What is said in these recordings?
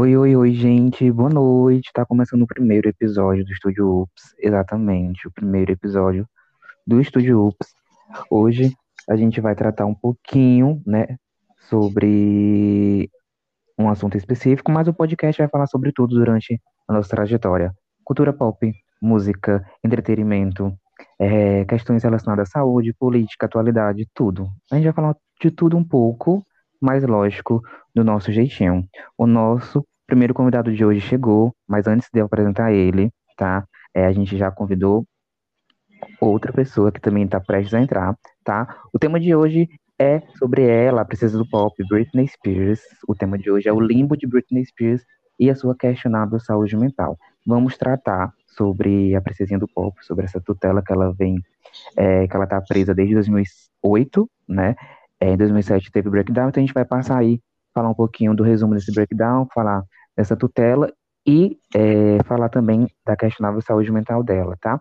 Oi, oi, oi, gente, boa noite. Tá começando o primeiro episódio do Estúdio Ups, exatamente, o primeiro episódio do Estúdio Ups. Hoje a gente vai tratar um pouquinho, né, sobre um assunto específico, mas o podcast vai falar sobre tudo durante a nossa trajetória: cultura pop, música, entretenimento, é, questões relacionadas à saúde, política, atualidade, tudo. A gente vai falar de tudo um pouco mais lógico, do nosso jeitinho. O nosso primeiro convidado de hoje chegou, mas antes de eu apresentar ele, tá? É, a gente já convidou outra pessoa que também está prestes a entrar, tá? O tema de hoje é sobre ela, a princesa do pop, Britney Spears. O tema de hoje é o limbo de Britney Spears e a sua questionável saúde mental. Vamos tratar sobre a princesinha do pop, sobre essa tutela que ela vem, é, que ela está presa desde 2008, né? É, em 2007 teve breakdown, então a gente vai passar aí, falar um pouquinho do resumo desse breakdown, falar dessa tutela e é, falar também da questionável saúde mental dela, tá?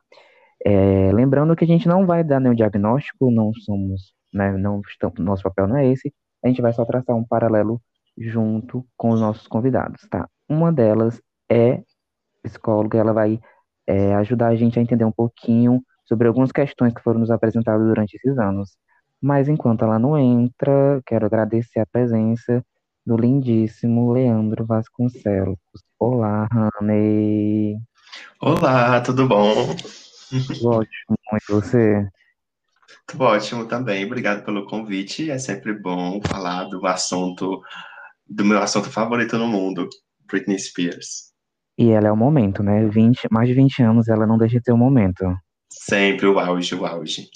É, lembrando que a gente não vai dar nenhum diagnóstico, não somos, né, não estamos, nosso papel não é esse, a gente vai só traçar um paralelo junto com os nossos convidados, tá? Uma delas é psicóloga, ela vai é, ajudar a gente a entender um pouquinho sobre algumas questões que foram nos apresentadas durante esses anos. Mas enquanto ela não entra, quero agradecer a presença do lindíssimo Leandro Vasconcelos. Olá, Rani. Olá, tudo bom? Ótimo, e você? Tudo ótimo também, obrigado pelo convite. É sempre bom falar do assunto, do meu assunto favorito no mundo, Britney Spears. E ela é o momento, né? 20, mais de 20 anos, ela não deixa de ter o um momento. Sempre o auge, o auge.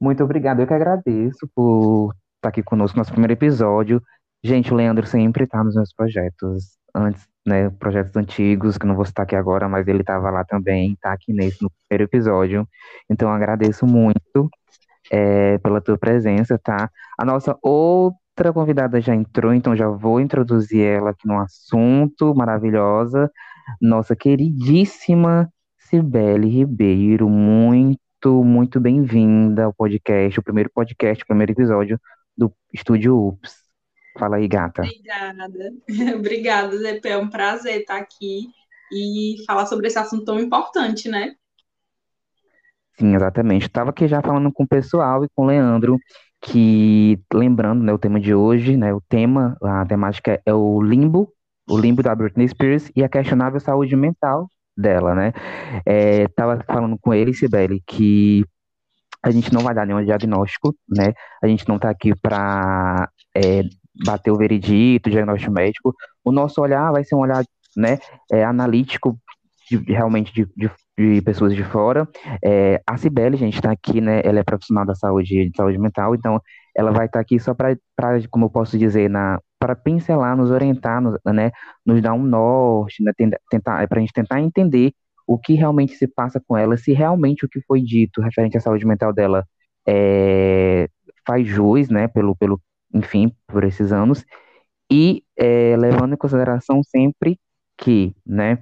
Muito obrigado, eu que agradeço por estar aqui conosco no nosso primeiro episódio. Gente, o Leandro sempre está nos meus projetos, antes, né, projetos antigos, que não vou citar aqui agora, mas ele estava lá também, está aqui nesse, no primeiro episódio. Então, agradeço muito é, pela tua presença, tá? A nossa outra convidada já entrou, então já vou introduzir ela aqui no assunto, maravilhosa, nossa queridíssima Cibele Ribeiro, muito muito, muito bem-vinda ao podcast, o primeiro podcast, o primeiro episódio do Estúdio Ups. Fala aí, gata. Obrigada. Obrigada, Zé. É um prazer estar aqui e falar sobre esse assunto tão importante, né? Sim, exatamente. Estava aqui já falando com o pessoal e com o Leandro, que, lembrando, né, o tema de hoje, né, o tema, a temática é o limbo, o limbo da Britney Spears e a questionável saúde mental dela, né? É, tava falando com ele, Sibeli, que a gente não vai dar nenhum diagnóstico, né? A gente não está aqui para é, bater o veredito, diagnóstico médico. O nosso olhar vai ser um olhar, né, é, analítico, de, realmente de, de, de, pessoas de fora. É, a Cibele, gente, está aqui, né? Ela é profissional da saúde, de saúde mental, então ela vai estar tá aqui só para, como eu posso dizer, na para pincelar, nos orientar, nos, né, nos dar um norte, né, tentar, é para a gente tentar entender o que realmente se passa com ela, se realmente o que foi dito referente à saúde mental dela é, faz jus, né, pelo, pelo, enfim, por esses anos, e é, levando em consideração sempre que, né,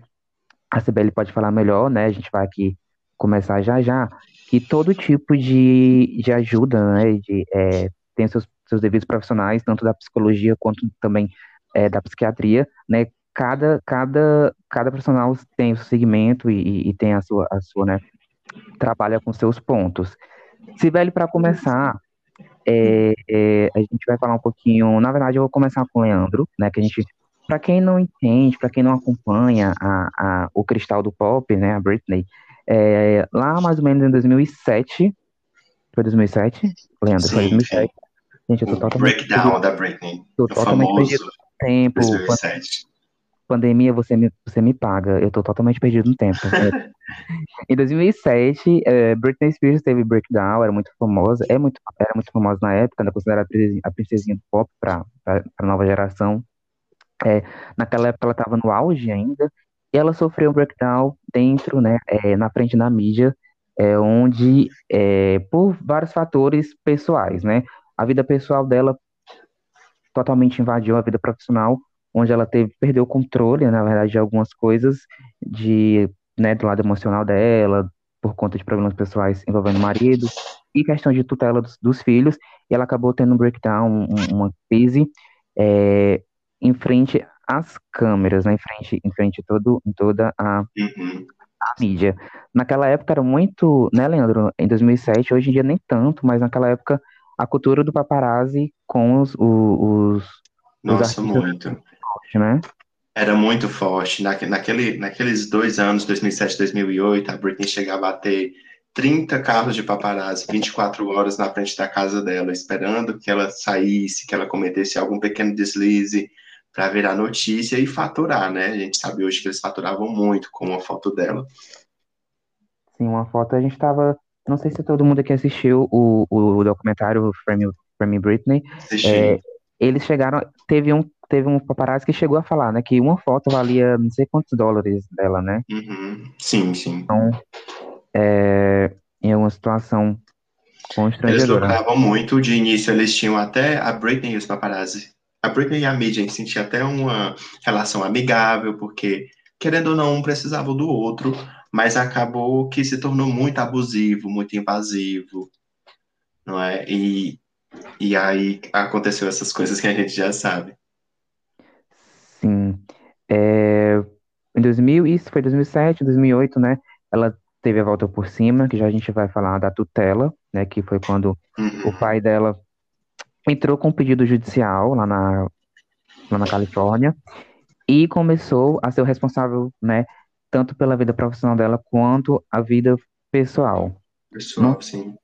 a CBL pode falar melhor, né, a gente vai aqui começar já já, que todo tipo de, de ajuda, né, de, é, tem seus seus devidos profissionais, tanto da psicologia quanto também é, da psiquiatria, né? Cada, cada, cada profissional tem o seu segmento e, e tem a sua, a sua, né? Trabalha com seus pontos. Sibeli, para começar, é, é, a gente vai falar um pouquinho. Na verdade, eu vou começar com o Leandro, né? Que a gente, para quem não entende, para quem não acompanha a, a, o cristal do pop, né? A Britney, é, lá mais ou menos em 2007, foi 2007? Leandro, Sim, foi 2007. Gente, eu tô totalmente. Breakdown perdido. da Britney. Tô totalmente perdido no tempo. 2007. Pandemia, você me, você me paga. Eu tô totalmente perdido no tempo. em 2007, é, Britney Spears teve Breakdown, era muito famosa, é muito, era muito famosa na época, ainda considerada a princesinha do pop para a nova geração. É, naquela época ela estava no auge ainda, e ela sofreu um breakdown dentro, né, é, na frente da mídia, é, onde, é, por vários fatores pessoais, né, a vida pessoal dela totalmente invadiu a vida profissional, onde ela teve perdeu o controle, na verdade, de algumas coisas de, né, do lado emocional dela, por conta de problemas pessoais envolvendo o marido e questão de tutela dos, dos filhos, e ela acabou tendo um breakdown, um, uma crise é, em frente as câmeras, né, em frente, em frente todo, em toda a, a mídia. Naquela época era muito, né, Leandro? Em 2007, hoje em dia nem tanto, mas naquela época a cultura do paparazzi com os, os, os Nossa, artistas, muito. né? Era muito forte. Naque- Naquele, naqueles dois anos, 2007 e 2008, a Britney chegava a ter 30 carros de paparazzi 24 horas na frente da casa dela, esperando que ela saísse, que ela cometesse algum pequeno deslize para virar notícia e faturar, né? A gente sabe hoje que eles faturavam muito com uma foto dela. Sim, uma foto. A gente tava. Não sei se todo mundo aqui assistiu o, o documentário Frame, Frame Britney. Assisti. É, eles chegaram. Teve um, teve um paparazzi que chegou a falar, né? Que uma foto valia não sei quantos dólares dela, né? Uhum. Sim, sim. Então, é, em alguma situação Eles lucravam muito. De início, eles tinham até a Britney e os paparazzi. A Britney e a mídia tinha até uma relação amigável, porque, querendo ou não, um precisava do outro, mas acabou que se tornou muito abusivo, muito invasivo, não é? E, e aí aconteceu essas coisas que a gente já sabe. Sim. É, em 2000, isso foi 2007, 2008, né? Ela teve a volta por cima, que já a gente vai falar da tutela, né? Que foi quando o Uhum. pai dela entrou com um pedido judicial lá na, lá na Califórnia e começou a ser o responsável, né? Tanto pela vida profissional dela quanto a vida pessoal. Pessoal, sim.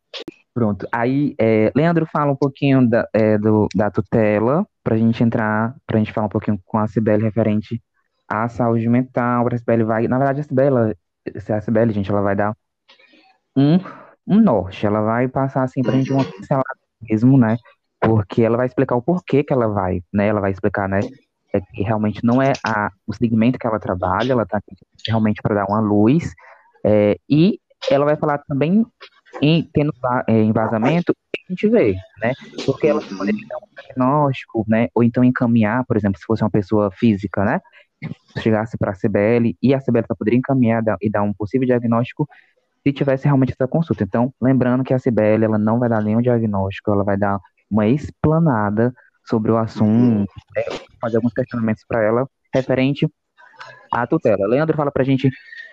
Pronto. Aí, é, Leandro fala um pouquinho da, é, do, da tutela, pra gente entrar, pra gente falar um pouquinho com a Cibele referente à saúde mental. A Cibele vai, na verdade, a Cibele, a Cibele, gente, ela vai dar um, um norte, ela vai passar assim pra gente uma pincelada mesmo, né? Porque ela vai explicar o porquê que ela vai, né? Ela vai explicar, né? É que realmente não é a, o segmento que ela trabalha, ela tá aqui realmente para dar uma luz. é, e ela vai falar também em tendo é, embasamento, a gente vê, né? Porque ela Uhum. poderia dar um diagnóstico, né? Ou então encaminhar, por exemplo, se fosse uma pessoa física, né? Chegasse para a CBL e a CBL poderia encaminhar e dar um possível diagnóstico se tivesse realmente essa consulta. Então, lembrando que a CBL ela não vai dar nenhum diagnóstico, ela vai dar uma explanada sobre o assunto, né, fazer alguns questionamentos para ela referente à tutela. Leandro fala para a gente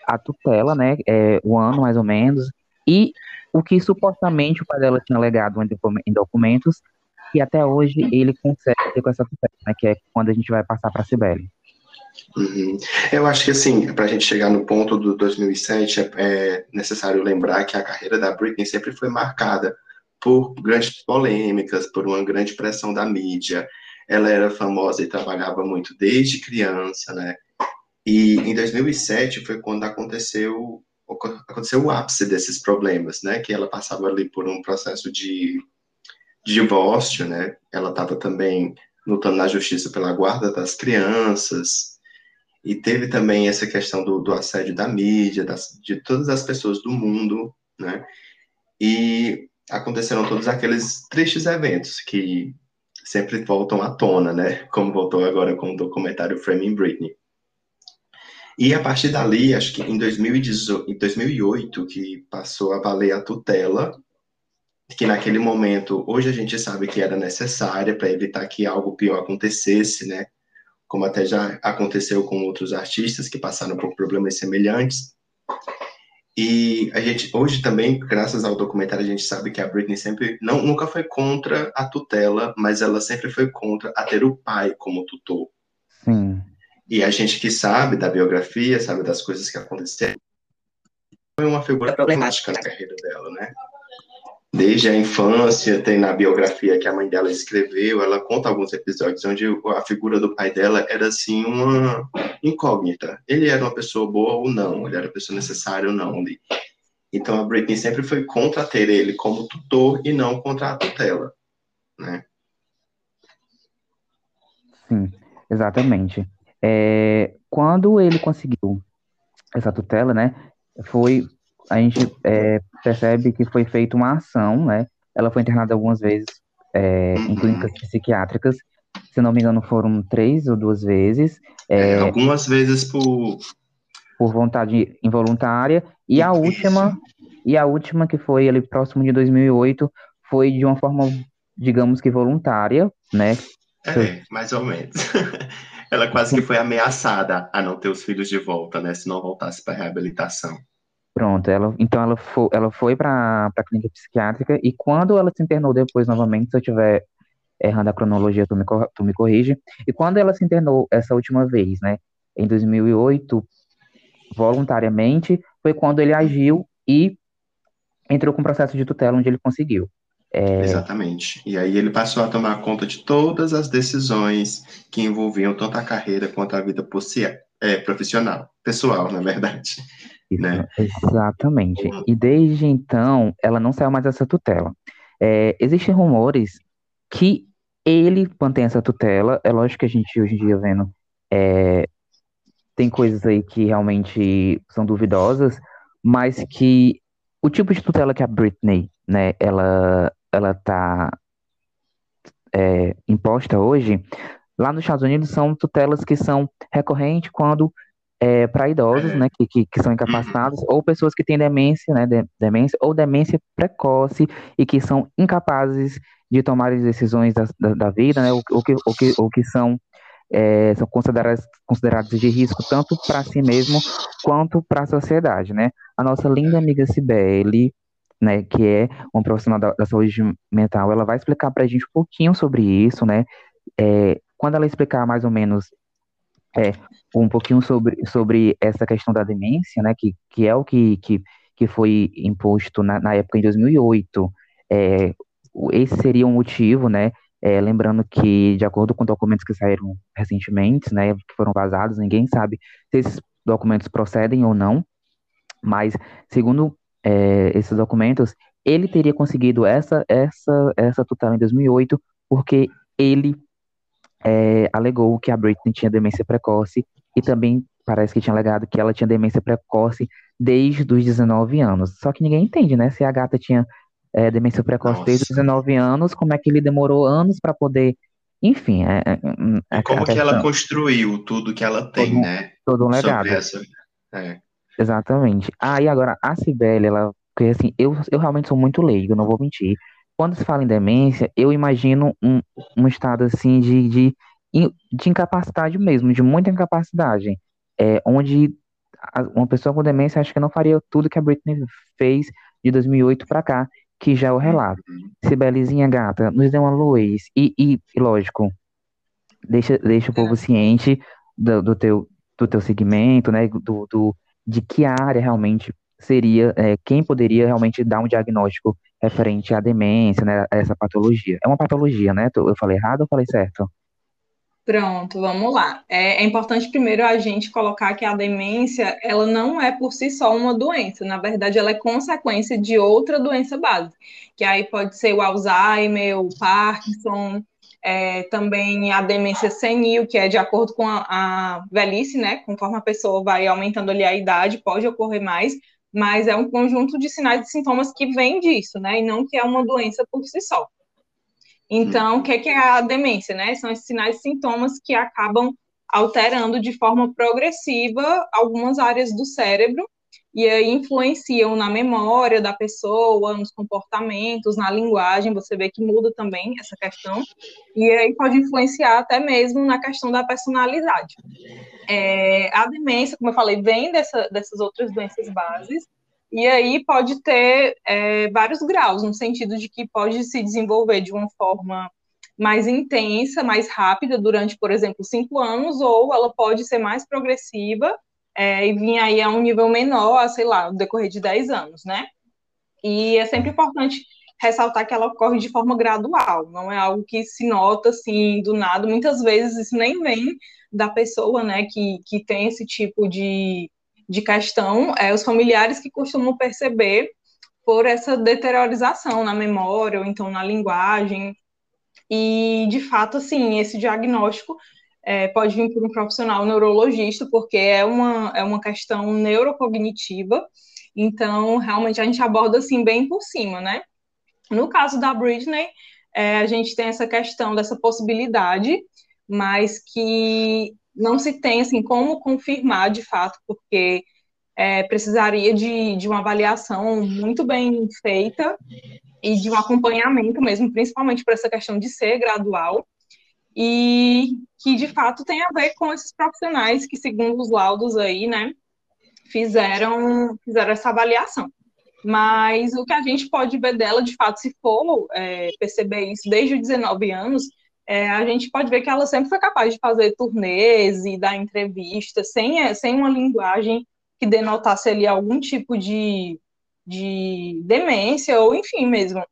a tutela, né? É, o ano mais ou menos, e o que supostamente o pai dela tinha legado em docu- em documentos, e até hoje ele consegue ter com essa tutela, né? Que é quando a gente vai passar para a CBL. Uhum. Eu acho que, assim, para a gente chegar no ponto do 2007, é, é necessário lembrar que a carreira da Britney sempre foi marcada por grandes polêmicas, por uma grande pressão da mídia. Ela era famosa e trabalhava muito desde criança, né? E em 2007 foi quando aconteceu, aconteceu o ápice desses problemas, né? Que ela passava ali por um processo de, de divórcio, né? Ela estava também lutando na justiça pela guarda das crianças, e teve também essa questão do, do assédio da mídia, das, de todas as pessoas do mundo, né? E aconteceram todos aqueles tristes eventos que sempre voltam à tona, né? Como voltou agora com o documentário Framing Britney. E a partir dali, acho que em 2018, em 2008, que passou a valer a tutela, que naquele momento, hoje a gente sabe que era necessária para evitar que algo pior acontecesse, né? Como até já aconteceu com outros artistas que passaram por problemas semelhantes. E a gente hoje também, graças ao documentário, a gente sabe que a Britney sempre não nunca foi contra a tutela, mas ela sempre foi contra a ter o pai como tutor. Sim. E a gente que sabe da biografia, sabe das coisas que aconteceram, foi uma figura problemática na carreira dela, né? Desde a infância, tem na biografia que a mãe dela escreveu, ela conta alguns episódios onde a figura do pai dela era assim uma incógnita. Ele era uma pessoa boa ou não, ele era uma pessoa necessária ou não. Então a Britney sempre foi contra ter ele como tutor e não contra a tutela, né? Sim, exatamente. É, quando ele conseguiu essa tutela, né, foi a gente é, percebe que foi feita uma ação, né? Ela foi internada algumas vezes é, em Uhum. clínicas psiquiátricas, se não me engano, foram três ou duas vezes, é, É, algumas vezes por por vontade involuntária, e a última, e a última que foi ali próximo de 2008, foi de uma forma, digamos que voluntária, né? É, mais ou menos. Ela quase que foi ameaçada a não ter os filhos de volta, né? Se não voltasse para reabilitação. Pronto, ela, então ela foi, ela foi para a clínica psiquiátrica e quando ela se internou depois novamente, se eu tiver errando a cronologia, tu me, tu me corrige, e quando ela se internou essa última vez, né, em 2008, voluntariamente, foi quando ele agiu e entrou com o processo de tutela onde ele conseguiu. É... Exatamente. E aí ele passou a tomar conta de todas as decisões que envolviam tanto a carreira quanto a vida é, profissional, pessoal, na verdade. Né? Exatamente. E desde então, ela não saiu mais dessa tutela. É, existem rumores que ele mantém essa tutela. É lógico que a gente hoje em dia vendo é, tem coisas aí que realmente são duvidosas, mas que o tipo de tutela que a Britney, né, ela, ela tá é, imposta hoje, lá nos Estados Unidos são tutelas que são recorrentes quando é, para idosos, né, que, que, que, são incapacitados, ou pessoas que têm demência, né, de, demência, ou demência precoce e que são incapazes de tomar as decisões da, da, da vida, né, ou, ou, que, ou, que, ou que são, é, são considerados, considerados de risco tanto para si mesmo quanto para a sociedade, né. A nossa linda amiga Cibele, né, que é uma profissional da, da saúde mental, ela vai explicar para a gente um pouquinho sobre isso, né, é, quando ela explicar mais ou menos é, um pouquinho sobre, sobre essa questão da demência, né, que, que é o que, que, que foi imposto na, na época em 2008. É, esse seria um motivo, né, é, lembrando que, de acordo com documentos que saíram recentemente, né, que foram vazados, ninguém sabe se esses documentos procedem ou não, mas, segundo é, esses documentos, ele teria conseguido essa, essa, essa tutela em 2008 porque ele é, alegou que a Britney tinha demência precoce e também parece que tinha alegado que ela tinha demência precoce desde os 19 anos. Só que ninguém entende, né? Se a gata tinha é, demência precoce Nossa. desde os 19 anos, como é que ele demorou anos para poder. Enfim. É, é, é como que ela construiu tudo que ela tem, todo, né? Todo um legado. Essa... É. Exatamente. Ah, e agora, a Cibele, ela. Porque assim, eu, eu realmente sou muito leigo, não vou mentir quando se fala em demência, eu imagino um, um estado assim de, de, de incapacidade mesmo, de muita incapacidade, é, onde uma pessoa com demência acho que não faria tudo que a Britney fez de 2008 para cá, que já é o relato. Se Belizinha gata, nos dê uma luz. E, e, e lógico, deixa, deixa o povo ciente do, do, teu, do teu segmento, né, do, do, de que área realmente seria, é, quem poderia realmente dar um diagnóstico referente à demência, né, a essa patologia. É uma patologia, né? Eu falei errado ou falei certo? Pronto, vamos lá. É, é, importante primeiro a gente colocar que a demência, ela não é por si só uma doença, na verdade ela é consequência de outra doença base, que aí pode ser o Alzheimer, o Parkinson, é, também a demência senil, que é de acordo com a, a, velhice, né, conforme a pessoa vai aumentando ali a idade, pode ocorrer mais, mas é um conjunto de sinais e sintomas que vem disso, né? E não que é uma doença por si só. Então, o que é, que é a demência, né? São esses sinais e sintomas que acabam alterando de forma progressiva algumas áreas do cérebro e aí influenciam na memória da pessoa, nos comportamentos, na linguagem, você vê que muda também essa questão, e aí pode influenciar até mesmo na questão da personalidade. É, a demência, como eu falei, vem dessa, dessas outras doenças bases, e aí pode ter é, vários graus, no sentido de que pode se desenvolver de uma forma mais intensa, mais rápida, durante, por exemplo, cinco anos, ou ela pode ser mais progressiva é, e vir aí a um nível menor, sei lá, no decorrer de 10 anos, né? E é sempre importante ressaltar que ela ocorre de forma gradual, não é algo que se nota assim do nada. Muitas vezes isso nem vem da pessoa, né, que, que tem esse tipo de, de questão, é os familiares que costumam perceber por essa deteriorização na memória ou então na linguagem. E, de fato, assim, esse diagnóstico é, pode vir por um profissional neurologista, porque é uma, é uma questão neurocognitiva, então realmente a gente aborda assim bem por cima, né? No caso da Britney, é, a gente tem essa questão dessa possibilidade, mas que não se tem assim como confirmar de fato, porque é, precisaria de, de uma avaliação muito bem feita e de um acompanhamento mesmo, principalmente para essa questão de ser gradual. E que de fato tem a ver com esses profissionais que, segundo os laudos aí, né, fizeram, fizeram essa avaliação. Mas o que a gente pode ver dela, de fato, se for é, perceber isso desde os 19 anos, é, a gente pode ver que ela sempre foi capaz de fazer turnês e dar entrevistas sem, é, sem uma linguagem que denotasse ali algum tipo de, de demência ou enfim mesmo.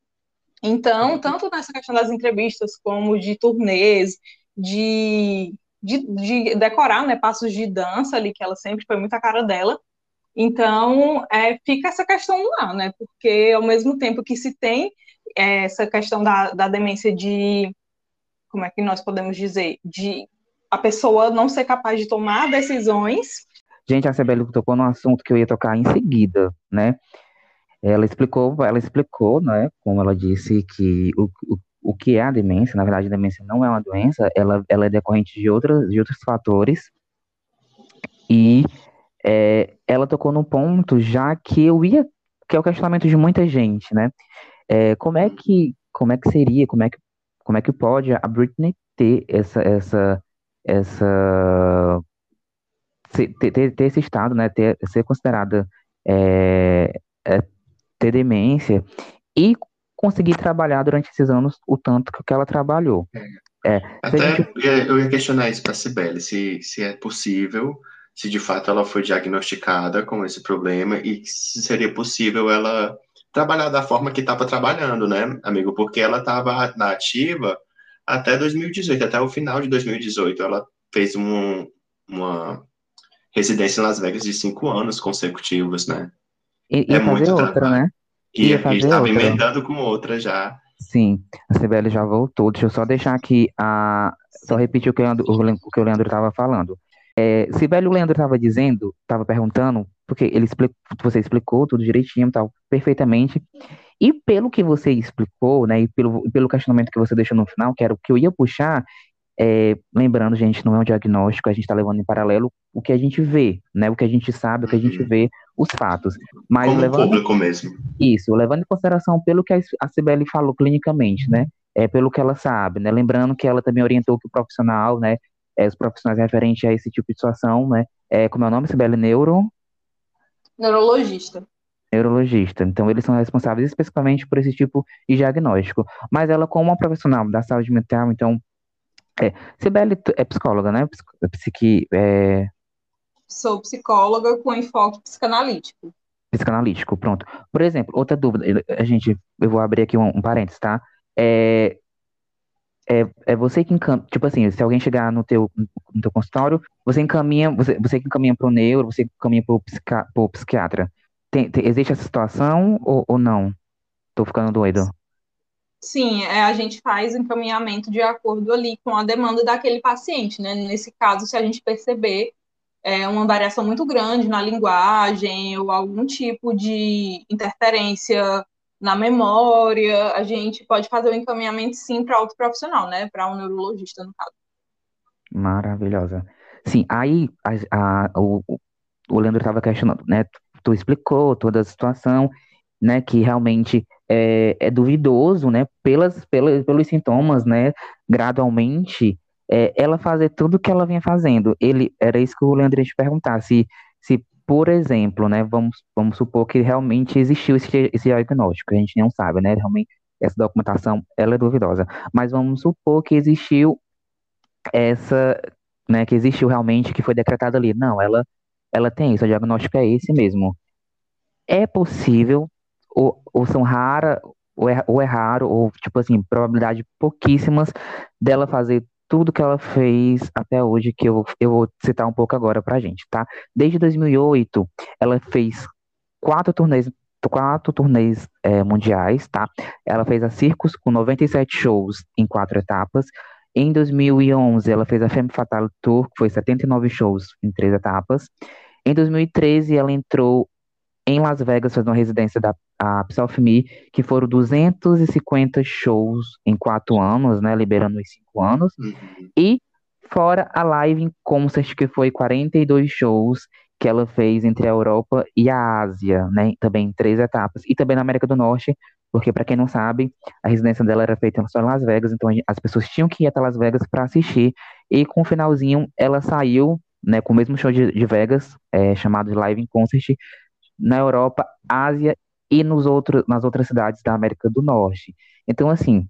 Então, tanto nessa questão das entrevistas como de turnês, de, de, de decorar né, passos de dança ali, que ela sempre foi muito a cara dela, então, é, fica essa questão no ar, né? Porque ao mesmo tempo que se tem é, essa questão da, da demência de, como é que nós podemos dizer, de a pessoa não ser capaz de tomar decisões. Gente, a Cibele tocou num assunto que eu ia tocar em seguida, né? Ela explicou, ela explicou, né, como ela disse, que o, o, o que é a demência, na verdade, a demência não é uma doença, ela, ela é decorrente de, outras, de outros fatores, e é, ela tocou num ponto já que eu ia, que é o questionamento de muita gente, né? É, como é que, como é que seria, como é que, como é que pode a Britney ter essa, essa, essa ter, ter, ter esse estado, né? Ter, ser considerada é, é, ter demência e conseguir trabalhar durante esses anos o tanto que ela trabalhou. É, Até gente... eu ia questionar isso para a Sibeli, se, se é possível se de fato ela foi diagnosticada com esse problema e se seria possível ela trabalhar da forma que estava trabalhando, né, amigo? Porque ela estava na ativa até 2018, até o final de 2018. Ela fez um, uma residência em Las Vegas de cinco anos consecutivos, né? E, é muito outra, trabalho. né? E estava emendando com outra já. Sim, a CBL já voltou. Deixa eu só deixar aqui a. Só repetir o que, o que o Leandro estava falando. É, se velho Leandro estava dizendo, estava perguntando, porque ele explicou, você explicou tudo direitinho, tal, perfeitamente. E pelo que você explicou, né, e pelo, pelo questionamento que você deixou no final, que era o que eu ia puxar, é, lembrando, gente, não é um diagnóstico, a gente está levando em paralelo o que a gente vê, né, o que a gente sabe, o que a gente uhum. vê, os fatos. Mas Como levando, público mesmo. Isso, levando em consideração pelo que a Cibele falou clinicamente, né, é, pelo que ela sabe, né, lembrando que ela também orientou que o profissional, né, é, os profissionais referentes a esse tipo de situação, né? É, como é o nome, Sibeli? Neuro? Neurologista. Neurologista. Então, eles são responsáveis especificamente por esse tipo de diagnóstico. Mas ela, como uma profissional da saúde mental, então. É, Sibeli é psicóloga, né? Psiqui, é... Sou psicóloga com enfoque psicanalítico. Psicanalítico, pronto. Por exemplo, outra dúvida, a gente, eu vou abrir aqui um, um parênteses, tá? É, é, é você que encaminha, tipo assim, se alguém chegar no teu, no teu consultório, você encaminha, você, você que encaminha para o neuro, você encaminha para o psica, psiquiatra. Tem, tem, existe essa situação ou, ou não? Tô ficando doido. Sim, é, a gente faz encaminhamento de acordo ali com a demanda daquele paciente, né? Nesse caso, se a gente perceber é, uma variação muito grande na linguagem ou algum tipo de interferência na memória, a gente pode fazer o encaminhamento sim para outro profissional, né? Para um neurologista, no caso. Maravilhosa. Sim, aí a, a, o, o Leandro estava questionando, né? Tu, explicou toda a situação, né? Que realmente é, é duvidoso, né? Pelas, pelas, pelos sintomas, né? Gradualmente, é, ela fazer tudo o que ela vinha fazendo. Ele era isso que o Leandro ia te perguntar, se, se por exemplo, né, vamos, vamos supor que realmente existiu esse, esse diagnóstico, a gente não sabe, né, realmente essa documentação, ela é duvidosa, mas vamos supor que existiu essa, né, que existiu realmente, que foi decretado ali, não, ela, ela tem isso, o diagnóstico é esse mesmo. É possível, ou, ou são raras, ou é, ou é raro, ou tipo assim, probabilidade pouquíssimas dela fazer tudo que ela fez até hoje, que eu, eu vou citar um pouco agora pra gente, tá? Desde 2008, ela fez quatro turnês, quatro turnês é, mundiais, tá? Ela fez a Circus com 97 shows em quatro etapas. Em 2011, ela fez a Femme Fatale Tour, que foi 79 shows em três etapas. Em 2013, ela entrou em Las Vegas, fazendo uma residência da a Self Me, que foram 250 shows em quatro anos, né, liberando os cinco anos, uhum. e fora a live em concert, que foi 42 shows que ela fez entre a Europa e a Ásia, né, também em três etapas, e também na América do Norte, porque para quem não sabe, a residência dela era feita só em Las Vegas, então as pessoas tinham que ir até Las Vegas para assistir. E com o finalzinho, ela saiu, né, com o mesmo show de, de Vegas, é, chamado de Live in Concert, na Europa, Ásia e nos outros, nas outras cidades da América do Norte. Então, assim,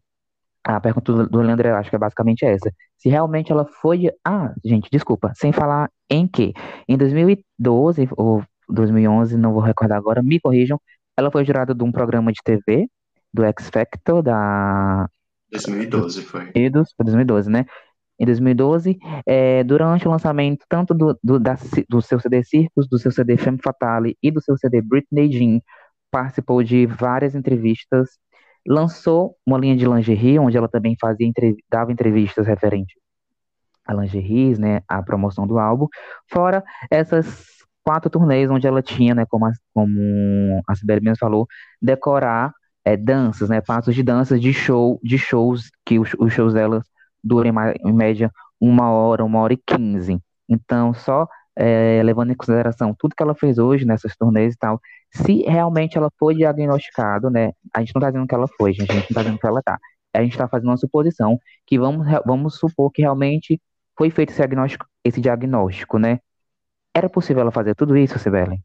a pergunta do, do Leandro, eu acho que é basicamente essa. Se realmente ela foi. Ah, gente, desculpa, sem falar em que? Em 2012 ou 2011, não vou recordar agora, me corrijam, ela foi jurada de um programa de TV, do X Factor, da. 2012 foi. E dos, 2012, né? Em 2012, é, durante o lançamento tanto do, do, da, do seu CD Circus, do seu CD Femme Fatale e do seu CD Britney Jean, participou de várias entrevistas, lançou uma linha de lingerie, onde ela também fazia dava entrevistas referentes a lingeries, né, a promoção do álbum, fora essas quatro turnês onde ela tinha, né, como a, como a Sibeli mesmo falou, decorar é, danças, né, passos de danças de show, de shows que os, os shows delas duram em média uma hora, uma hora e quinze. Então, só é, levando em consideração tudo que ela fez hoje nessas turnês e tal, se realmente ela foi diagnosticada, né? A gente não está dizendo que ela foi, gente, a gente não está dizendo que ela tá. A gente está fazendo uma suposição que vamos, vamos supor que realmente foi feito esse diagnóstico, esse diagnóstico, né? Era possível ela fazer tudo isso, Sibeli?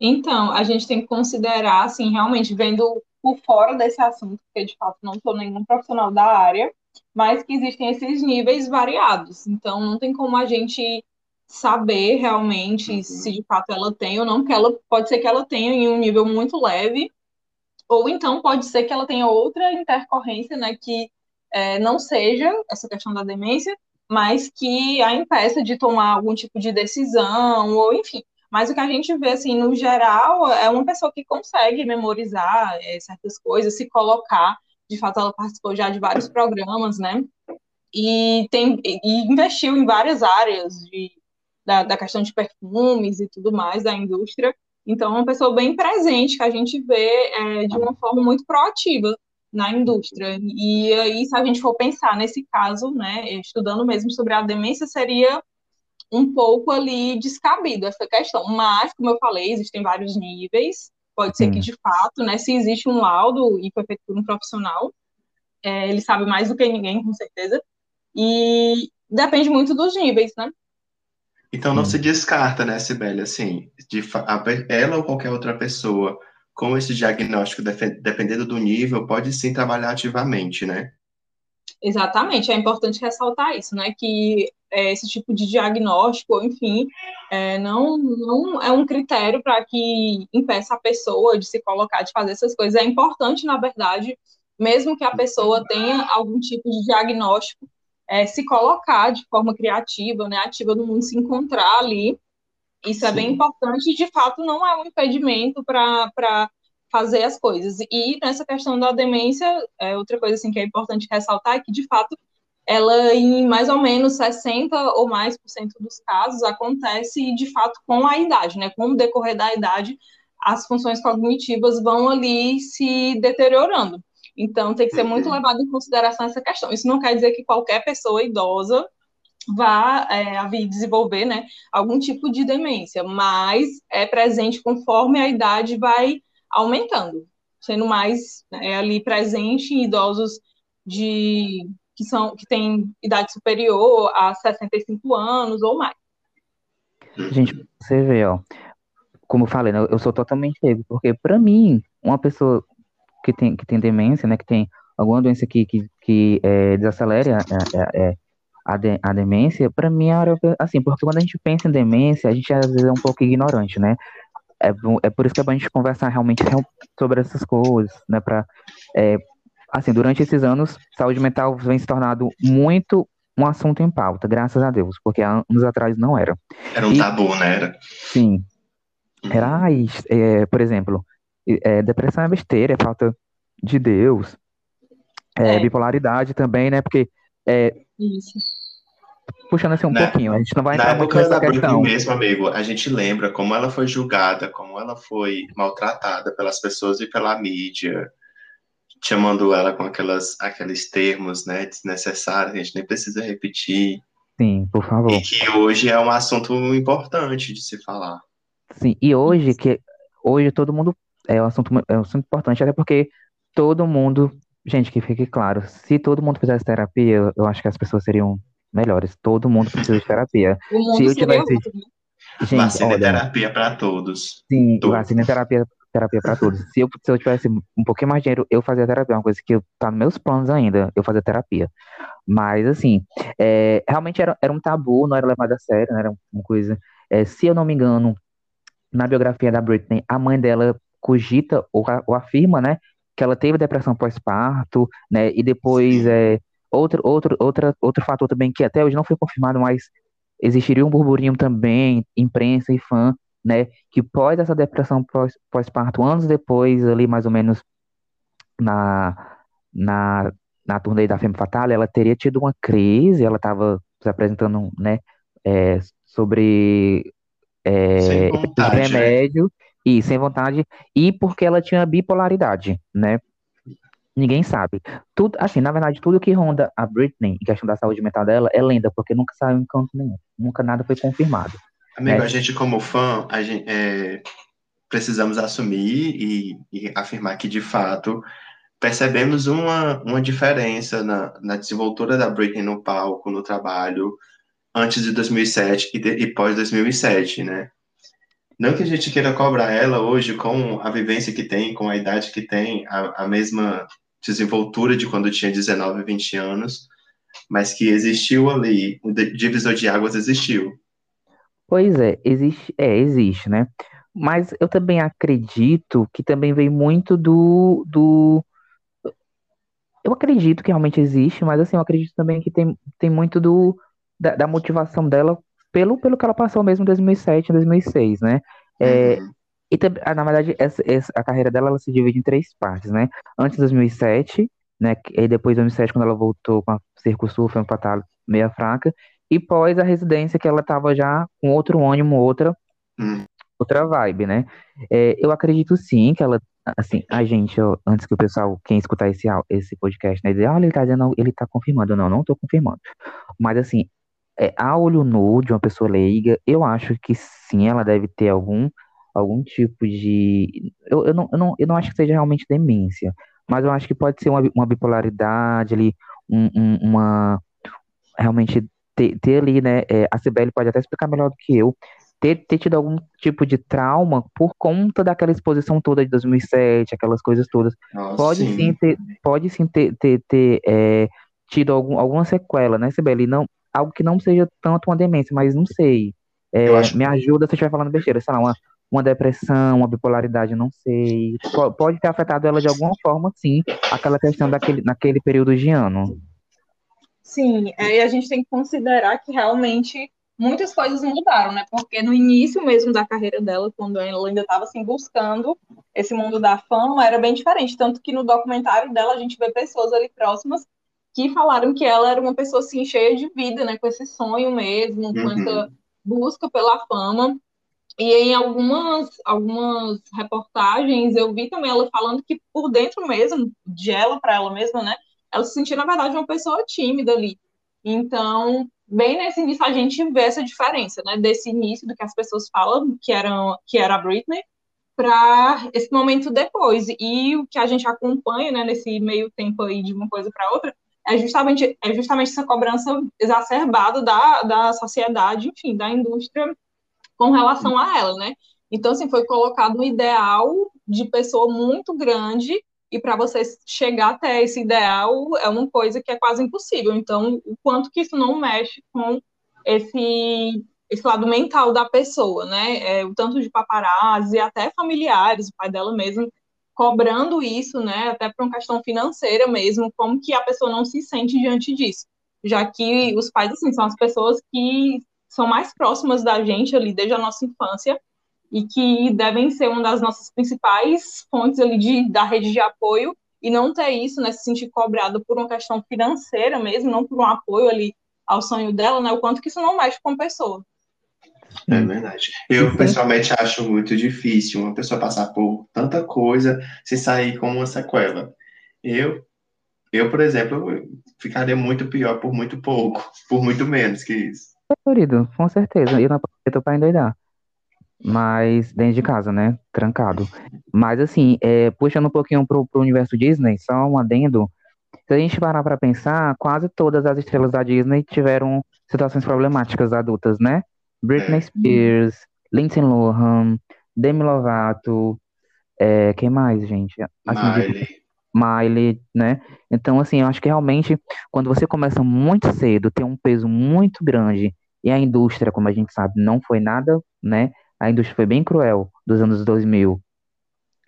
Então, a gente tem que considerar, assim, realmente vendo por fora desse assunto, porque de fato não sou nenhum profissional da área, mas que existem esses níveis variados. Então, não tem como a gente saber realmente uhum. se de fato ela tem ou não, porque ela pode ser que ela tenha em um nível muito leve, ou então pode ser que ela tenha outra intercorrência, né, que é, não seja essa questão da demência, mas que a impeça de tomar algum tipo de decisão, ou enfim. Mas o que a gente vê, assim, no geral, é uma pessoa que consegue memorizar é, certas coisas, se colocar. De fato, ela participou já de vários programas, né? E, tem, e investiu em várias áreas de, da, da questão de perfumes e tudo mais da indústria. Então, é uma pessoa bem presente, que a gente vê é, de uma forma muito proativa na indústria. E aí, se a gente for pensar nesse caso, né, estudando mesmo sobre a demência, seria um pouco ali descabido essa questão. Mas, como eu falei, existem vários níveis. Pode ser que, de fato, né, se existe um laudo e foi feito por um profissional, é, ele sabe mais do que ninguém, com certeza. E depende muito dos níveis, né? Então não se descarta, né, Sibeli, assim, de ela ou qualquer outra pessoa com esse diagnóstico, dependendo do nível, pode sim trabalhar ativamente, né? Exatamente, é importante ressaltar isso, né, que é, esse tipo de diagnóstico, enfim, é, não, não é um critério para que impeça a pessoa de se colocar, de fazer essas coisas. É importante, na verdade, mesmo que a pessoa tenha algum tipo de diagnóstico, é, se colocar de forma criativa, né, ativa no mundo, se encontrar ali isso Sim. é bem importante e, de fato, não é um impedimento para fazer as coisas. E nessa questão da demência, é, outra coisa assim, que é importante ressaltar é que, de fato, ela, em mais ou menos 60 ou mais por cento dos casos, acontece, de fato, com a idade, né? Com o decorrer da idade, as funções cognitivas vão ali se deteriorando. Então, tem que ser muito uhum. levado em consideração essa questão. Isso não quer dizer que qualquer pessoa idosa vá é, vir desenvolver né, algum tipo de demência, mas é presente conforme a idade vai aumentando, sendo mais né, ali presente em idosos de que são que têm idade superior a 65 anos ou mais. Gente, você vê, ó, como eu falei, né, eu sou totalmente leigo, porque para mim, uma pessoa que tem, que tem demência, né, que tem alguma doença que, que, que é, desacelera é, é, a, de, a demência, para mim, é assim, porque quando a gente pensa em demência, a gente às vezes é um pouco ignorante, né? É, é por isso que é bom a gente conversar realmente sobre essas coisas, né? Pra, é, assim, durante esses anos, saúde mental vem se tornando muito um assunto em pauta, graças a Deus, porque há anos atrás não era. Era um e, tabu, né? Era. Sim. Uhum. Era, é, por exemplo, é, depressão é besteira, é falta de Deus. É, é. Bipolaridade também, né? Porque é, Isso puxando assim um na, pouquinho, a gente não vai entrar muito nessa questão. mesmo, amigo, a gente lembra como ela foi julgada, como ela foi maltratada pelas pessoas e pela mídia, chamando ela com aquelas, aqueles termos, né, desnecessários, a gente nem precisa repetir. Sim, por favor. E que hoje é um assunto importante de se falar. Sim, e hoje que hoje todo mundo é um assunto é um assunto importante até porque todo mundo, gente, que fique claro, se todo mundo fizesse terapia, eu acho que as pessoas seriam melhores. Todo mundo precisa de terapia. Se eu tivesse. Gente, vacina olha, terapia para todos. Sim, todos. vacina terapia terapia para todos. Se eu, se eu tivesse um pouquinho mais de dinheiro, eu fazia terapia, uma coisa que tá nos meus planos ainda, eu fazia terapia. Mas, assim, é, realmente era, era um tabu, não era levado a sério, não era uma coisa. É, se eu não me engano, na biografia da Britney, a mãe dela cogita ou, ou afirma, né, que ela teve depressão pós-parto, né, e depois é, outro, outro, outra, outro fator também que até hoje não foi confirmado, mas existiria um burburinho também, imprensa e fã, né, que pós essa depressão pós-parto, anos depois, ali mais ou menos na, na, na turnê da Femme Fatale, ela teria tido uma crise, ela estava se apresentando, né, é, sobre é, né? remédio? E sem vontade, e porque ela tinha bipolaridade, né, ninguém sabe. Tudo, assim, na verdade, tudo que ronda a Britney, em questão da saúde mental dela, é lenda, porque nunca saiu em canto nenhum, nunca nada foi confirmado. Amigo, é. a gente como fã, a gente, é, precisamos assumir e, e, afirmar que, de fato, percebemos uma, uma diferença na, na desenvoltura da Britney no palco, no trabalho, antes de 2007 e, de, e pós 2007, né? Não que a gente queira cobrar ela hoje com a vivência que tem, com a idade que tem, a, a mesma desenvoltura de quando tinha 19, 20 anos, mas que existiu ali, o divisor de águas existiu. Pois é, existe, é, existe, né? Mas eu também acredito que também vem muito do, do. Eu acredito que realmente existe, mas assim, eu acredito também que tem, tem muito do, da, da motivação dela pelo, pelo que ela passou mesmo em 2007, 2006, né? É, uhum. E ah, na verdade, essa, essa, a carreira dela ela se divide em três partes, né? Antes de 2007, né? E depois de 2007, quando ela voltou com a Circo Sul, foi um fatal meia fraca. E pós a residência, que ela estava já com outro ânimo, outra, hum. outra vibe, né? É, eu acredito sim que ela, assim, a gente, ó, antes que o pessoal, quem escutar esse, esse podcast, né, dizer, olha, ele tá dizendo, ele tá confirmando. Não, não tô confirmando. Mas, assim, é, a olho nu de uma pessoa leiga, eu acho que sim, ela deve ter algum, algum tipo de. Eu, eu, não, eu, não, eu não acho que seja realmente demência, mas eu acho que pode ser uma, uma bipolaridade ali, um, um, uma. Realmente ter, ter ali, né, é, a Cibele pode até explicar melhor do que eu, ter, ter tido algum tipo de trauma por conta daquela exposição toda de 2007, aquelas coisas todas. Nossa, pode sim. sim ter, pode sim ter, ter, ter é, tido algum, alguma sequela, né, Cibele? Não, algo que não seja tanto uma demência, mas não sei. É, acho... Me ajuda se eu estiver falando besteira, sei lá, uma, uma depressão, uma bipolaridade, não sei. Pode ter afetado ela de alguma forma, sim, aquela questão daquele, naquele período de ano. Sim, é, e a gente tem que considerar que realmente muitas coisas mudaram, né? Porque no início mesmo da carreira dela, quando ela ainda estava assim buscando esse mundo da fama, era bem diferente. Tanto que no documentário dela a gente vê pessoas ali próximas que falaram que ela era uma pessoa assim cheia de vida, né? Com esse sonho mesmo, uhum. com essa busca pela fama. E em algumas, algumas reportagens eu vi também ela falando que por dentro mesmo, de ela para ela mesma, né? ela se sentia, na verdade, uma pessoa tímida ali. Então, bem nesse início, a gente vê essa diferença, né? Desse início do que as pessoas falam, que, eram, que era a Britney, para esse momento depois. E o que a gente acompanha, né, nesse meio tempo aí de uma coisa para outra, é justamente, é justamente essa cobrança exacerbada da, da sociedade, enfim, da indústria com relação a ela, né? Então, assim, foi colocado um ideal de pessoa muito grande e para você chegar até esse ideal é uma coisa que é quase impossível. Então, o quanto que isso não mexe com esse esse lado mental da pessoa, né? É, o tanto de paparazzi, até familiares, o pai dela mesmo cobrando isso, né? Até por uma questão financeira mesmo, como que a pessoa não se sente diante disso, já que os pais assim são as pessoas que são mais próximas da gente ali desde a nossa infância e que devem ser uma das nossas principais fontes ali de, da rede de apoio e não ter isso, né, se sentir cobrado por uma questão financeira mesmo, não por um apoio ali ao sonho dela, né, o quanto que isso não mexe com a pessoa. É verdade. Eu, pessoalmente, acho muito difícil uma pessoa passar por tanta coisa se sair com uma sequela. Eu, eu por exemplo, ficaria muito pior por muito pouco, por muito menos que isso. Querido, com certeza. E não aproveito para endoidar mas dentro de casa, né? Trancado. Mas assim, é, puxando um pouquinho pro, pro universo Disney, só um adendo, se a gente parar para pensar, quase todas as estrelas da Disney tiveram situações problemáticas adultas, né? Britney Spears, Lindsay Lohan, Demi Lovato, é, quem mais, gente? Assim, Miley. Miley, né? Então, assim, eu acho que realmente, quando você começa muito cedo, tem um peso muito grande, e a indústria, como a gente sabe, não foi nada, né? A indústria foi bem cruel dos anos 2000.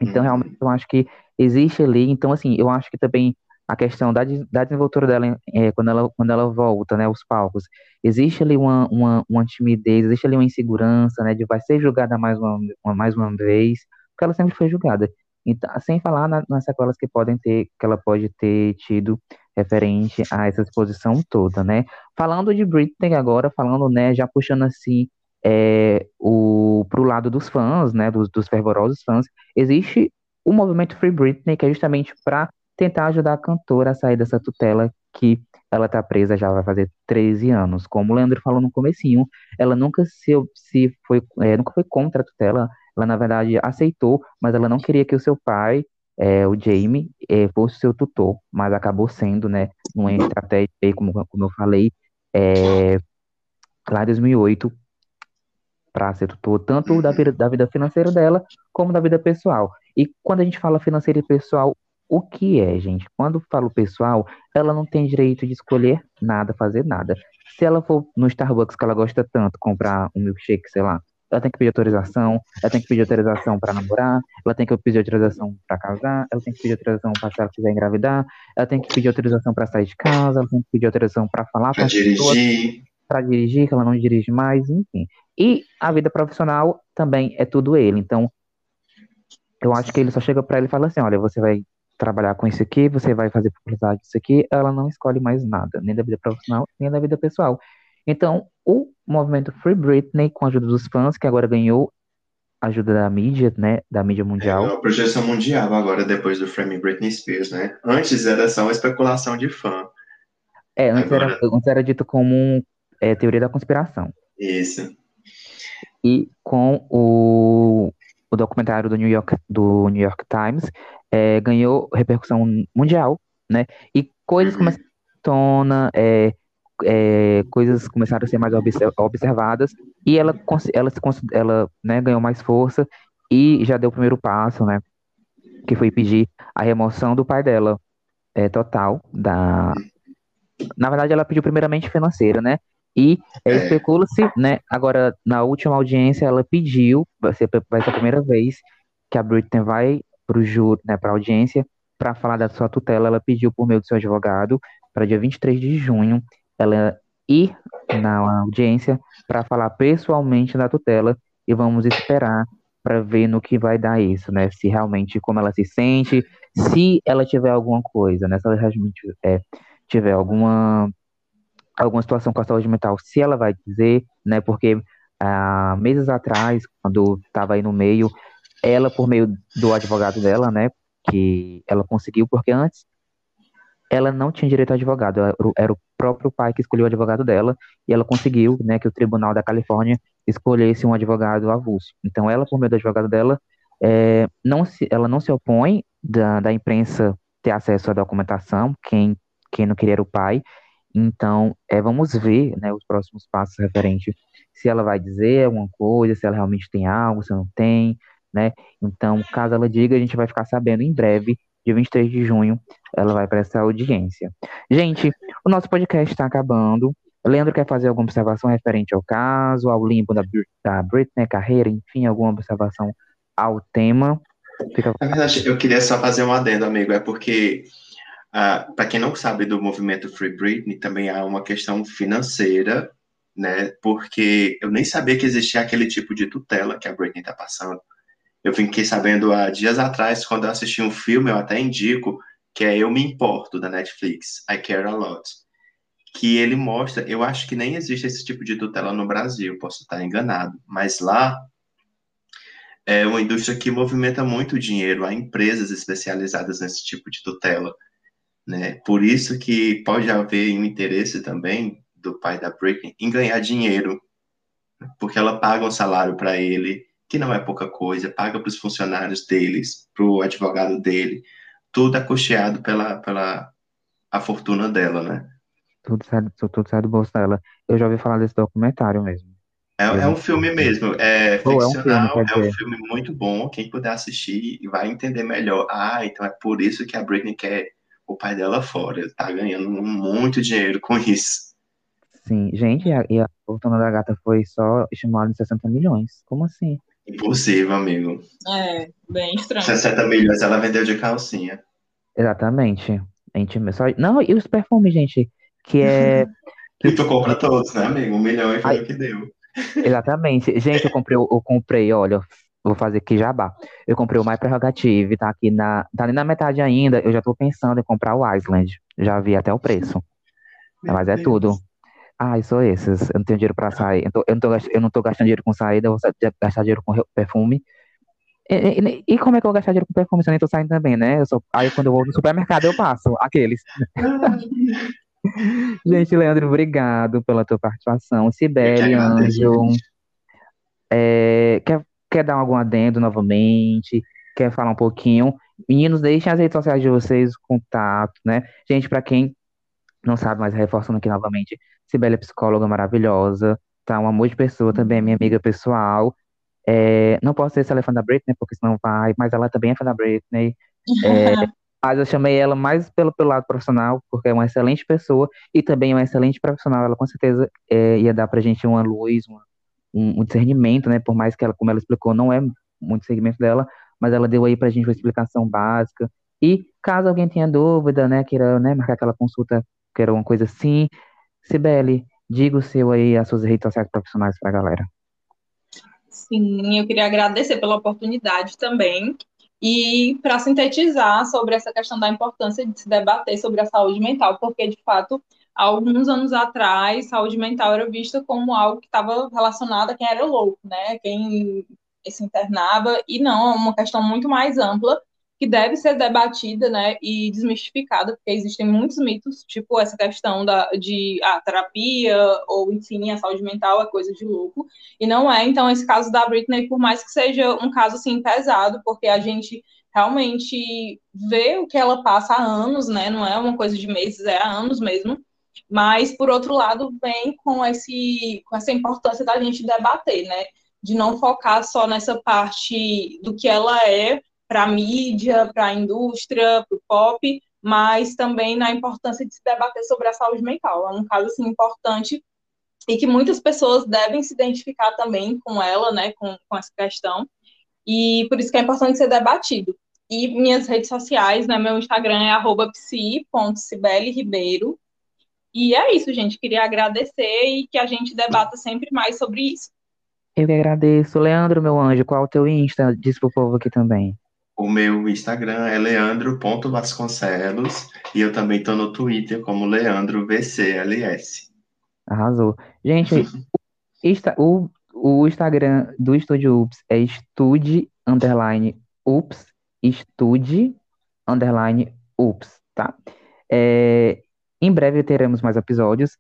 Então, uhum. realmente, eu acho que existe ali. Então, assim, eu acho que também a questão da, da desenvoltura dela é, quando, ela, quando ela volta, né, aos palcos, existe ali uma, uma, uma timidez, existe ali uma insegurança, né, de vai ser julgada mais uma, uma mais uma vez, porque ela sempre foi julgada. Então, sem falar na, nas sequelas que podem ter, que ela pode ter tido referente a essa exposição toda, né. Falando de Britney agora, falando, né, já puxando assim é, o pro lado dos fãs, né, dos, dos fervorosos fãs, existe o movimento Free Britney, que é justamente para tentar ajudar a cantora a sair dessa tutela que ela está presa já vai fazer 13 anos. Como o Leandro falou no comecinho, ela nunca se, se foi, é, nunca foi contra a tutela, ela na verdade aceitou, mas ela não queria que o seu pai, é, o Jamie, é, fosse seu tutor, mas acabou sendo, né, uma estratégia, como, como eu falei, é, lá em 2008, para ser tutor tanto da vida, da vida financeira dela, como da vida pessoal. E quando a gente fala financeira e pessoal, o que é, gente? Quando falo pessoal, ela não tem direito de escolher nada, fazer nada. Se ela for no Starbucks que ela gosta tanto, comprar um milkshake, sei lá, ela tem que pedir autorização, ela tem que pedir autorização para namorar, ela tem que pedir autorização para casar, ela tem que pedir autorização para se ela quiser engravidar, ela tem que pedir autorização para sair de casa, ela tem que pedir autorização para falar para dirigir, para dirigir, que ela não dirige mais, enfim. E a vida profissional também é tudo ele. Então, eu acho que ele só chega para ele e fala assim: olha, você vai trabalhar com isso aqui, você vai fazer publicidade disso aqui, ela não escolhe mais nada, nem da vida profissional, nem da vida pessoal. Então, o movimento Free Britney, com a ajuda dos fãs, que agora ganhou ajuda da mídia, né, da mídia mundial. É uma projeção mundial agora, depois do Frame Britney Spears, né? Antes era só uma especulação de fã. É, antes, agora... era, antes era dito como é, teoria da conspiração. Isso. E com o, o documentário do New York, do New York Times, é, ganhou repercussão mundial, né? E coisas uhum. começaram a tona, é, é, coisas começaram a ser mais observadas e ela, ela, ela né, ganhou mais força e já deu o primeiro passo, né? Que foi pedir a remoção do pai dela é, total da. Na verdade, ela pediu primeiramente financeira, né? E é, especula-se, né? Agora, na última audiência, ela pediu, vai ser, vai ser a primeira vez que a Britney vai para o júri, né, para a audiência, para falar da sua tutela, ela pediu por meio do seu advogado, para dia 23 de junho, ela ir na audiência para falar pessoalmente da tutela e vamos esperar para ver no que vai dar isso, né? Se realmente como ela se sente, se ela tiver alguma coisa, né? Se ela realmente é, tiver alguma alguma situação com a saúde mental, se ela vai dizer, né? Porque ah, meses atrás, quando estava aí no meio, ela, por meio do advogado dela, né, que ela conseguiu, porque antes ela não tinha direito a advogado, era o próprio pai que escolheu o advogado dela, e ela conseguiu, né, que o Tribunal da Califórnia escolhesse um advogado avulso. Então, ela, por meio do advogado dela, é, não se, ela não se opõe da, da imprensa ter acesso à documentação, quem, quem não queria era o pai, então, é, vamos ver né, os próximos passos referentes se ela vai dizer alguma coisa, se ela realmente tem algo, se não tem, né? Então, caso ela diga, a gente vai ficar sabendo em breve, dia 23 de junho, ela vai para essa audiência. Gente, o nosso podcast está acabando. Leandro quer fazer alguma observação referente ao caso, ao limbo da, da Britney, carreira, enfim, alguma observação ao tema? Fica... Na verdade, eu queria só fazer um adendo, amigo, é porque, ah, para quem não sabe do movimento Free Britney, também há uma questão financeira, né? Porque eu nem sabia que existia aquele tipo de tutela que a Britney está passando. Eu fiquei sabendo há dias atrás, quando eu assisti um filme, eu até indico, que é Eu Me Importo, da Netflix, I Care A Lot, que ele mostra, eu acho que nem existe esse tipo de tutela no Brasil, posso estar enganado, mas lá é uma indústria que movimenta muito dinheiro, há empresas especializadas nesse tipo de tutela, né? Por isso que pode haver um interesse também do pai da Britney em ganhar dinheiro, porque ela paga um salário para ele, que não é pouca coisa, paga para os funcionários deles, para o advogado dele, tudo é custeado pela, pela, a fortuna dela, né? Tudo sai, tudo sai do bolso dela. Eu já ouvi falar desse documentário mesmo. É, é um filme mesmo, é Ou é um ficcional, filme, é um filme muito bom. Quem puder assistir vai entender melhor. Ah, então é por isso que a Britney quer o pai dela fora. Ele tá ganhando muito dinheiro com isso. Sim, gente, e a, e a fortuna da gata foi só estimada em 60 milhões. Como assim? Impossível, amigo. É, bem estranho. 60 milhões ela vendeu de calcinha. Exatamente. A gente só... Não, e os perfumes, gente, que é. E tu compra todos, né, amigo? Um milhão e foi Ai. o que deu. Exatamente. Gente, eu comprei, o- eu comprei, olha, vou fazer aqui jabá. Eu comprei o My Prerogative, tá aqui na. Tá nem na metade ainda. Eu já tô pensando em comprar o Island. Já vi até o preço. Mas é Meu tudo. Ai, sou esses. Eu não tenho dinheiro pra sair. Eu, tô- eu não tô, eu não tô gastando dinheiro com saída, eu vou gastar dinheiro com perfume. E, e- e como é que eu vou gastar dinheiro com perfume se eu nem tô saindo também, né? Eu sou- aí quando eu vou no supermercado eu passo. Aqueles. Gente, Leandro, obrigado pela tua participação. Sibeli, Anjo, é, quer, quer dar algum adendo novamente? Quer falar um pouquinho? Meninos, deixem as redes sociais de vocês, o contato, né? Gente, pra quem não sabe, mas reforçando aqui novamente, Sibeli é psicóloga maravilhosa, tá? Um amor de pessoa, também é minha amiga pessoal. É, não posso dizer se ela é fã da Britney, porque senão vai, mas ela também é fã da Britney. É, mas eu chamei ela mais pelo, pelo lado profissional, porque é uma excelente pessoa e também é uma excelente profissional. Ela com certeza é, ia dar pra gente uma luz, uma- um, um discernimento, né? Por mais que ela, como ela explicou, não é muito segmento dela, mas ela deu aí pra gente uma explicação básica. E caso alguém tenha dúvida, né, queira, né, marcar aquela consulta, queira uma coisa assim, Sibeli, diga o seu aí, as suas redes sociais profissionais pra galera. Sim, eu queria agradecer pela oportunidade também. E para sintetizar sobre essa questão da importância de se debater sobre a saúde mental, porque de fato, alguns anos atrás, saúde mental era vista como algo que estava relacionado a quem era louco, né? Quem se internava, e não, é uma questão muito mais ampla que deve ser debatida, né, e desmistificada, porque existem muitos mitos, tipo essa questão da, de a terapia, ou enfim, a saúde mental é coisa de louco, e não é. Então, esse caso da Britney, por mais que seja um caso assim pesado, porque a gente realmente vê o que ela passa há anos, né? Não é uma coisa de meses, é há anos mesmo. Mas, por outro lado, vem com, esse, com essa importância da gente debater, né? De não focar só nessa parte do que ela é para a mídia, para a indústria, para o pop, mas também na importância de se debater sobre a saúde mental. É um caso assim, importante e que muitas pessoas devem se identificar também com ela, né, com, com essa questão, e por isso que é importante ser debatido. E minhas redes sociais, né, meu Instagram é arroba psi.cibeleribeiro, e é isso, gente, queria agradecer e que a gente debata sempre mais sobre isso. Eu que agradeço. Leandro, meu anjo, qual é o teu Insta? Diz pro povo aqui também. O meu Instagram é leandro.vasconcelos e eu também tô no Twitter como leandrovcls. Arrasou. Gente, Insta- o, o Instagram do Estúdio Ups é estude underline ups, estude underline ups, tá? É, em breve teremos mais episódios.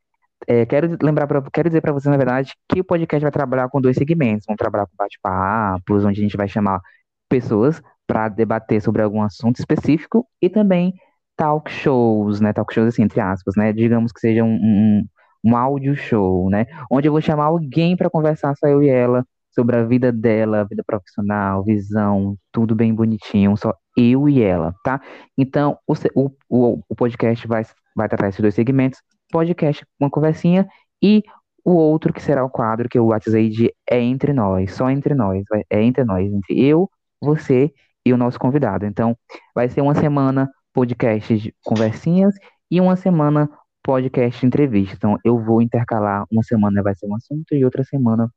É, quero lembrar pra, quero dizer para vocês, na verdade, que o podcast vai trabalhar com dois segmentos. Vamos trabalhar com bate-papos, onde a gente vai chamar pessoas para debater sobre algum assunto específico e também talk shows, né? Talk shows assim, entre aspas, né? Digamos que seja um, um, um áudio show, né? Onde eu vou chamar alguém para conversar, só eu e ela, sobre a vida dela, vida profissional, visão, tudo bem bonitinho, só eu e ela, tá? Então, o, o, o, podcast vai, vai tratar esses dois segmentos, podcast, uma conversinha, e o outro que será o quadro que eu batizei de É Entre Nós, só entre nós, é entre nós, entre eu, você e o nosso convidado. Então, vai ser uma semana podcast de conversinhas e uma semana podcast entrevista. Então, eu vou intercalar, uma semana vai ser um assunto e outra semana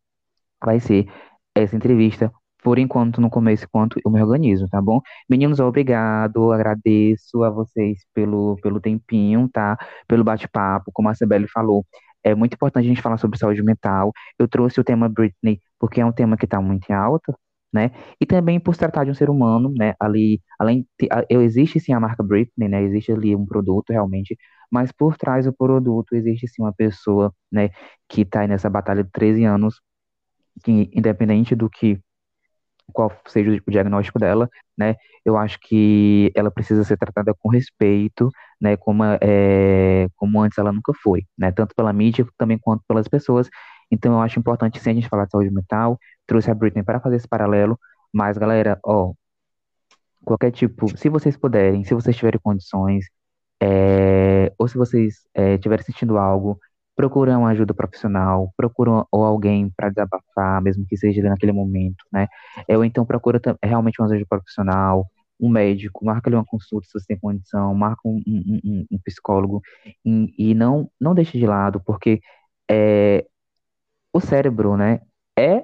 vai ser essa entrevista, por enquanto, no começo, enquanto eu me organizo, tá bom? Meninos, obrigado, agradeço a vocês pelo, pelo tempinho, tá? Pelo bate-papo, como a Sibeli falou, é muito importante a gente falar sobre saúde mental. Eu trouxe o tema Britney porque é um tema que está muito em alta, né? E também por se tratar de um ser humano, né? Ali, além, eu existe sim a marca Britney, né? Existe ali um produto realmente, mas por trás do produto existe sim uma pessoa, né? Que está nessa batalha de 13 anos, que independente do que qual seja o diagnóstico dela, né? Eu acho que ela precisa ser tratada com respeito, né? Como, é, como antes ela nunca foi, né? Tanto pela mídia também quanto pelas pessoas. Então eu acho importante sim a gente falar de saúde mental. Trouxe a Britney para fazer esse paralelo, mas galera, ó, qualquer tipo, se vocês puderem, se vocês tiverem condições, é, ou se vocês é, sentindo algo, procurem uma ajuda profissional, procuram ou alguém para desabafar, mesmo que seja naquele momento, né? Ou então procura realmente uma ajuda profissional, um médico, marca ali uma consulta se você tem condição, marca um, um, um, um psicólogo e, e, não não deixe de lado, porque é, o cérebro, né, é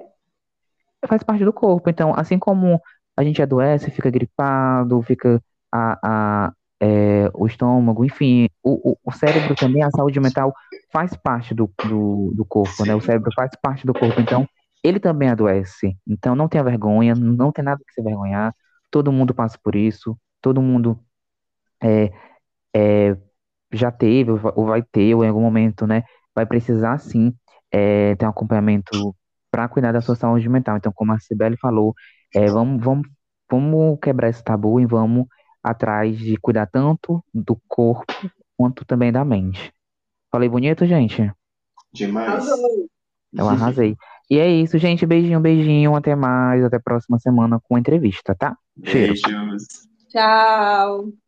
faz parte do corpo. Então, assim como a gente adoece, fica gripado, fica a, a é, o estômago, enfim, o, o, o, cérebro também, a saúde mental faz parte do, do, do, corpo, né? O cérebro faz parte do corpo, então ele também adoece. Então não tenha vergonha, não tem nada que se vergonhar. Todo mundo passa por isso, todo mundo é, é, já teve ou vai ter, ou em algum momento, né? Vai precisar sim é, ter um acompanhamento para cuidar da sua saúde mental. Então, como a Sibeli falou, é, vamos, vamos, vamos quebrar esse tabu e vamos atrás de cuidar tanto do corpo quanto também da mente. Falei bonito, gente? Demais. Eu arrasei. E é isso, gente. Beijinho, beijinho. Até mais. Até a próxima semana com entrevista, tá? Cheiro. Beijos. Tchau.